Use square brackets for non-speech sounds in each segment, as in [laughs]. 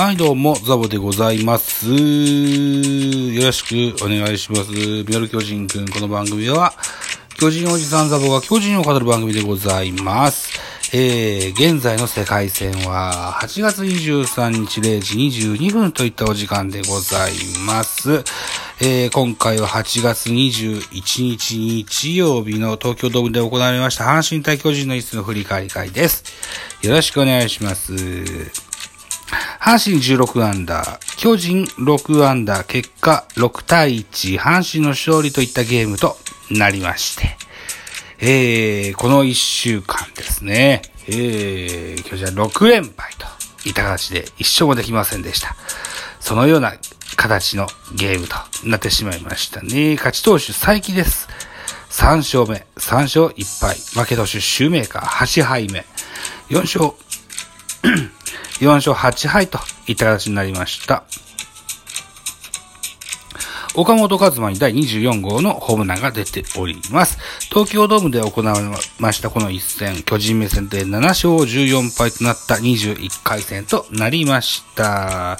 はい、どうも、ザボでございます。よろしくお願いします。ミドル巨人くん、この番組は、巨人おじさんザボが巨人を語る番組でございます。えー、現在の世界戦は、8月23日0時22分といったお時間でございます。えー、今回は8月21日日曜日の東京ドームで行われました阪神対巨人の一戦の振り返り会です。よろしくお願いします。阪神16アンダー、巨人6アンダー、結果6対1、阪神の勝利といったゲームとなりまして、えー、この1週間ですね、えー、巨人は6連敗といった形で1勝もできませんでした。そのような形のゲームとなってしまいましたね。勝ち投手再起です。3勝目、3勝1敗、負け投手シューメーカー8敗目、4勝、4勝8敗といった形になりました。岡本和真に第24号のホームランが出ております。東京ドームで行われましたこの一戦、巨人目線で7勝14敗となった21回戦となりました。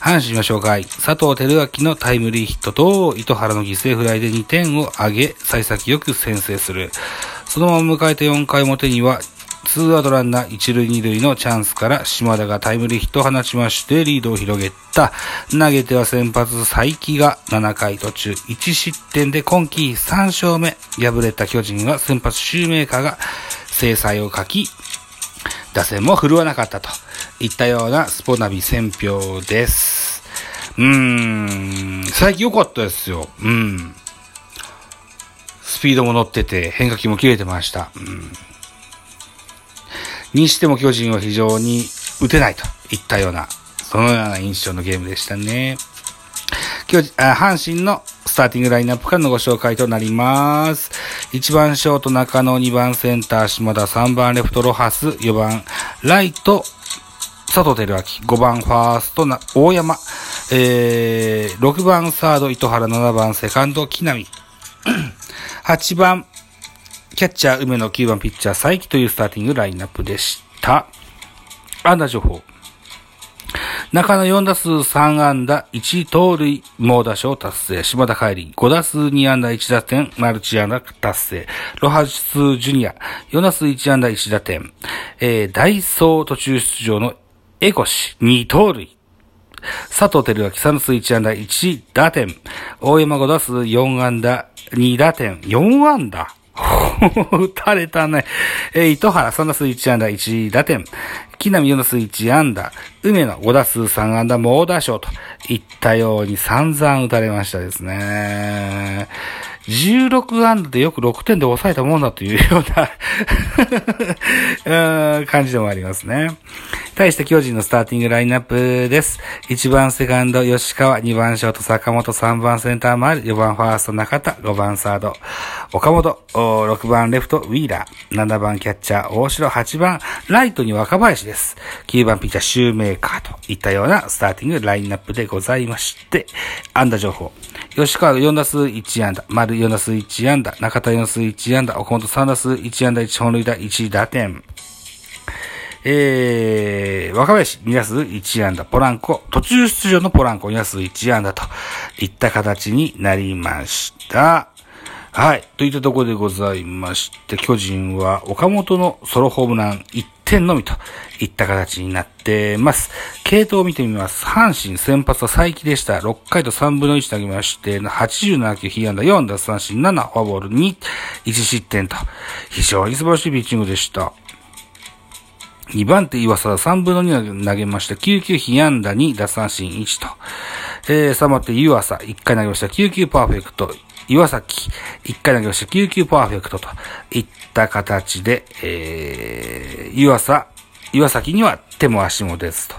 阪神は紹介、佐藤輝明のタイムリーヒットと糸原の犠牲フライで2点を挙げ、幸先よく先制する。そのまま迎えた4回表には、ツーアウトランナー1塁2塁のチャンスから島田がタイムリーヒットを放ちましてリードを広げた。投げては先発佐伯が7回途中1失点で今季3勝目。敗れた巨人は先発シューメーカーが制裁を書き、打線も振るわなかったといったようなスポナビ選評です。うーん、最近良かったですよ。うん。スピードも乗ってて変化球も切れてました。うんにしても巨人は非常に打てないといったような、そのような印象のゲームでしたね。巨人あ阪神のスターティングラインナップからのご紹介となります。1番ショート中野、2番センター島田、3番レフトロハス、4番ライト佐藤輝明、5番ファーストな大山、えー、6番サード糸原、7番セカンド木浪、[clears throat] 8番キャッチャー、梅野9番ピッチャー、佐伯というスターティングラインナップでした。安打情報。中野4打数3安打、1盗塁、猛打賞達成。島田帰り、5打数2安打1打点、マルチ安打達成。ロハスジュニア、4打数1安打1打点。えー、ダイソー途中出場のエコシ、2盗塁。佐藤輝明3打数1安打1打点。大山5打数4安打2打点。4安打 [laughs] 打たれたね。えー、糸原3打数1安打1打点。木浪4打数1安打。梅野5打数3安打猛打賞といったように散々打たれましたですね。16安打でよく6点で抑えたもんだというような [laughs] 感じでもありますね。対して巨人のスターティングラインナップです。1番セカンド吉川、2番ショート坂本、3番センター丸、4番ファースト中田、5番サード岡本、6番レフトウィーラー、7番キャッチャー大城、8番ライトに若林です。9番ピッチャーシューメーカーと。いったようなスターティングラインナップでございまして、安打情報。吉川4打数1安打、丸4打数1安打、中田4打数1安打、岡本3打数1安打。1本塁打1打点。えー、若林2打数1安打、ポランコ、途中出場のポランコ2打数1安打といった形になりました。はい。といったところでございまして、巨人は岡本のソロホームラン1点のみといった形になってます。系統を見てみます。阪神先発は佐伯でした。6回と3分の1投げまして、87球、被安打4奪三振7、フォアボール2、1失点と、非常に素晴らしいピッチングでした。2番手岩佐3分の2投げました。9球被安打2、奪三振1と。えー、3番手湯浅1回投げました。9球パーフェクト。岩崎、1回投げました。9球パーフェクトといった形で、えー、湯浅、岩崎には手も足も出ずと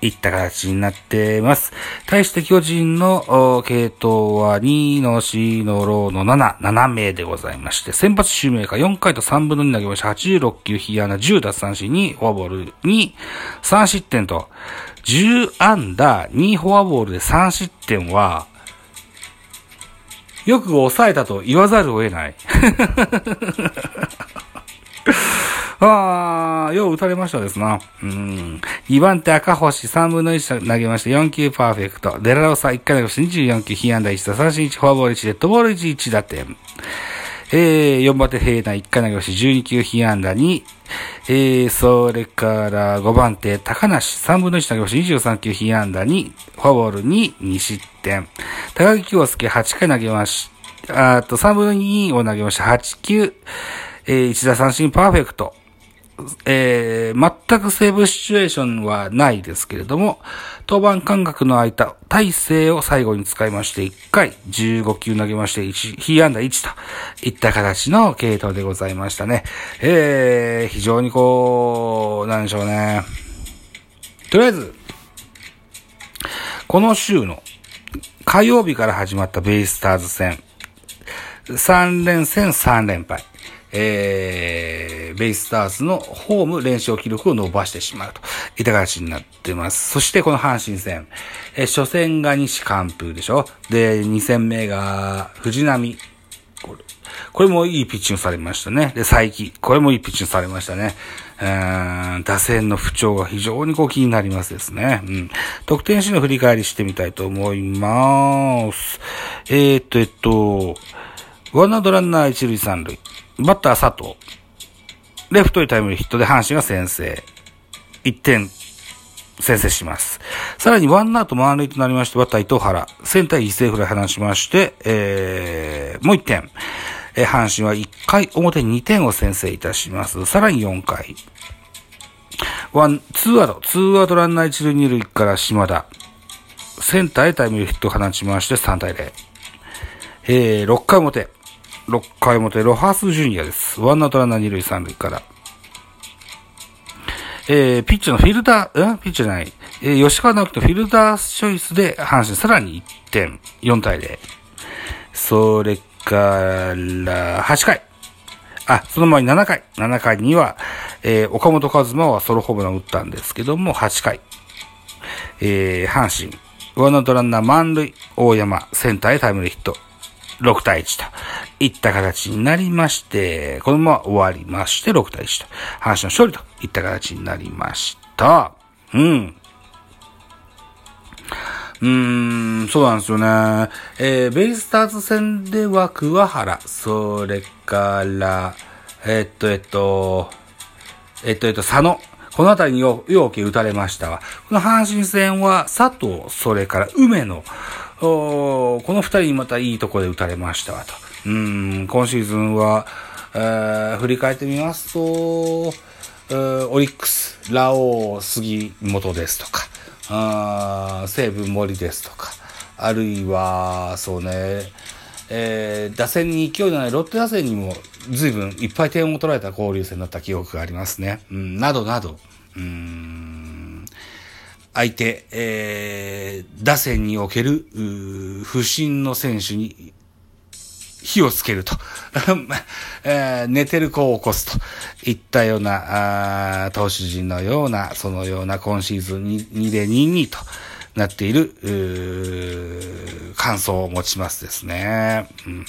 いった形になっています。対して巨人の系統は2の4のローの7、7名でございまして、先発シューメーカー4回と3分の2投げました。86球、被安打10奪三振2、フォアボール2、3失点と、10アンダー2フォアボールで3失点は、よく抑えたと言わざるを得ない。あー、よう打たれましたですな。うん。2番手赤星3分の1投げまして、4球パーフェクト。デラロサ1回投げまして24球、被安打1打、三振1、フォアボール1、デッドボール1、1打点。えー、4番手平内1回投げまして12球被安打2、えー、それから5番手高梨3分の1投げまして23球被安打2、フォアボール2、2失点。高木京介8回投げましたあと3分の2を投げまして8球、えー、1打三振パーフェクト。えー、全くセーブシチュエーションはないですけれども、当番間隔の空いた体勢を最後に使いまして、1回15球投げまして、1、被安打1といった形の系統でございましたね。えー、非常にこう、なんでしょうね。とりあえず、この週の火曜日から始まったベイスターズ戦、3連戦3連敗。えー、ベイスターズのホーム連勝記録を伸ばしてしまうといった形になってます。そしてこの阪神戦、えー、初戦が西関風でしょ？で、2戦目が藤波。これこれもいいピッチングされましたね。で、佐伯。これもいいピッチングされましたね。うーん、打線の不調が非常にこう気になりますですね。うん。得点シーンの振り返りしてみたいと思います。えー、っと、えっと、ワンアウトランナー一塁三塁。バッター佐藤。レフトにタイムリーヒットで阪神が先制。1点先制します。さらにワンアウト満塁となりまして、バッター伊藤原。センター犠牲フライ離しまして、えー、もう1点。えー、阪神は1回表に2点を先制いたします。さらに4回。ワン、ツーアウト、ツーアウトランナー一塁二塁から島田。センターへタイムリーヒットを放ちまして3対0。えー、6回表。6回表、ロハスジュニアです。ワンアウトランナー二塁三塁から。えー、ピッチのフィルダー、うんピッチじゃない。えー、吉川尚輝のフィルダーチョイスで、阪神さらに1点、4対0。それから、8回。あ、その前に7回。7回には、えー、岡本和真はソロホームラン打ったんですけども、8回。えー、阪神。ワンアウトランナー満塁、大山、センターへタイムリーヒット。6対1といった形になりまして、このまま終わりまして、6対1と、阪神の勝利といった形になりました。うん。うーん、そうなんですよね。えー、ベイスターズ戦では桑原、それから、え、っと、えっと、えっと、えっと、佐野。このあたりによ、よ打たれましたわ。この阪神戦は佐藤、それから梅野、この二人にまたいいとこで打たれましたわと。うん、今シーズンは、えー、振り返ってみますと、えー、オリックス、ラオウ、杉本ですとか、あ西武森ですとか、あるいは、そうね、えー、打線に勢いのないロッテ打線にも随分いっぱい点を取られた交流戦だった記憶がありますね。うん、などなど、うん、相手、えー、打線における、不審の選手に火をつけると、[laughs] えー、寝てる子を起こすと。いったような、あ投手陣のような、そのような今シーズン 2, 2で2-2となっている、感想を持ちますですね。うん、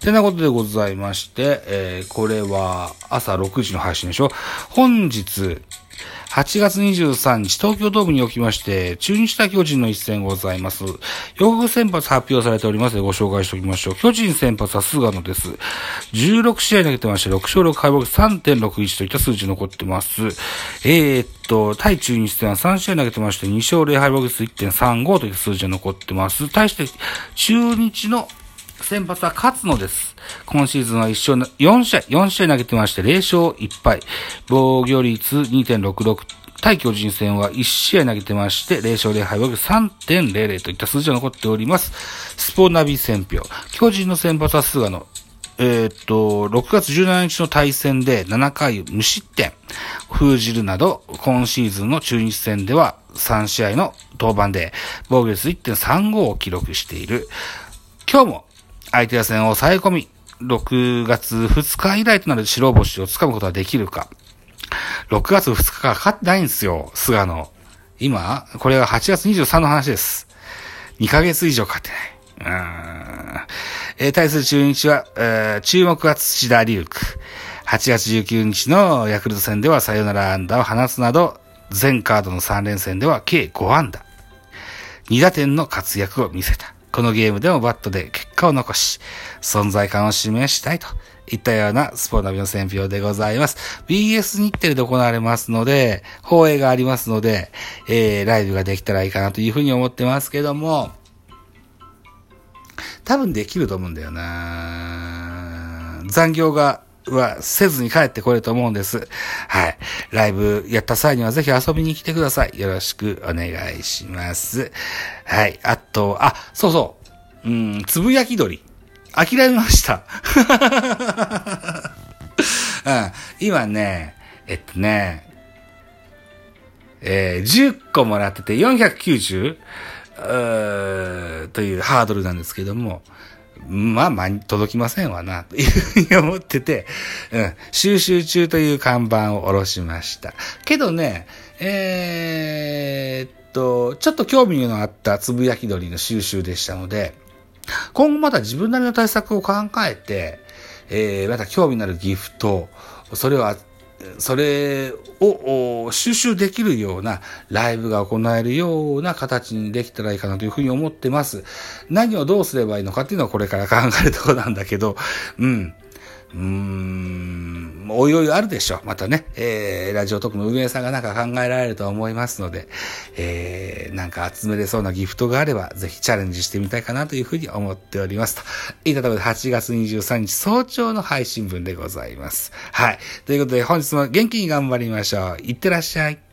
てなことでございまして、えー、これは朝6時の配信でしょ。本日、8月23日、東京ドームにおきまして、中日対巨人の一戦ございます。予告先発発表されておりますのでご紹介しておきましょう。巨人先発は菅野です。16試合投げてまして、6勝6敗北3.61といった数字残ってます。えー、っと、対中日戦は3試合投げてまして、2勝0敗北1.35といった数字が残ってます。対して、中日の先発は勝野です。今シーズンは1勝、4試合、4試合投げてまして、0勝1敗。防御率2.66。対巨人戦は1試合投げてまして、0勝0敗、防御3.00といった数字が残っております。スポナビ戦票。巨人の先発は菅野。えー、っと、6月17日の対戦で7回無失点封じるなど、今シーズンの中日戦では3試合の登板で防御率1.35を記録している。今日も相手打線を抑え込み、6月2日以来となる白星をつかむことができるか。6月2日からかってないんですよ、菅野。今、これは8月23の話です。2ヶ月以上かかってない。うん。えー、対する中日は、えー、注目は土田隆区。8月19日のヤクルト戦ではサヨナラ安打を放つなど、全カードの3連戦では計5安打。2打点の活躍を見せた。このゲームでもバットで結果を残し、存在感を示したいといったようなスポーナビの選評でございます。BS 日程で行われますので、放映がありますので、えー、ライブができたらいいかなというふうに思ってますけども、多分できると思うんだよな残業がはせずに帰ってこれると思うんです。はい。ライブやった際にはぜひ遊びに来てください。よろしくお願いします。はい。あと、あ、そうそう。うん、つぶやき鳥。諦めました。[laughs] うん、今ね、えっとね、えー、10個もらってて490というハードルなんですけども、まあ、ま届きませんわな、というふうに思ってて、うん、収集中という看板を下ろしました。けどね、えー、っと、ちょっと興味のあったつぶやき鳥の収集でしたので、今後また自分なりの対策を考えて、えー、また興味のあるギフト、それをそれを収集できるようなライブが行えるような形にできたらいいかなというふうに思ってます。何をどうすればいいのかっていうのはこれから考えるところなんだけど、うん。うーん、おいおいあるでしょう。またね、えー、ラジオトークの運営さんがなんか考えられると思いますので、えー、なんか集めれそうなギフトがあれば、ぜひチャレンジしてみたいかなというふうに思っておりますと。いたところで8月23日早朝の配信分でございます。はい。ということで本日も元気に頑張りましょう。いってらっしゃい。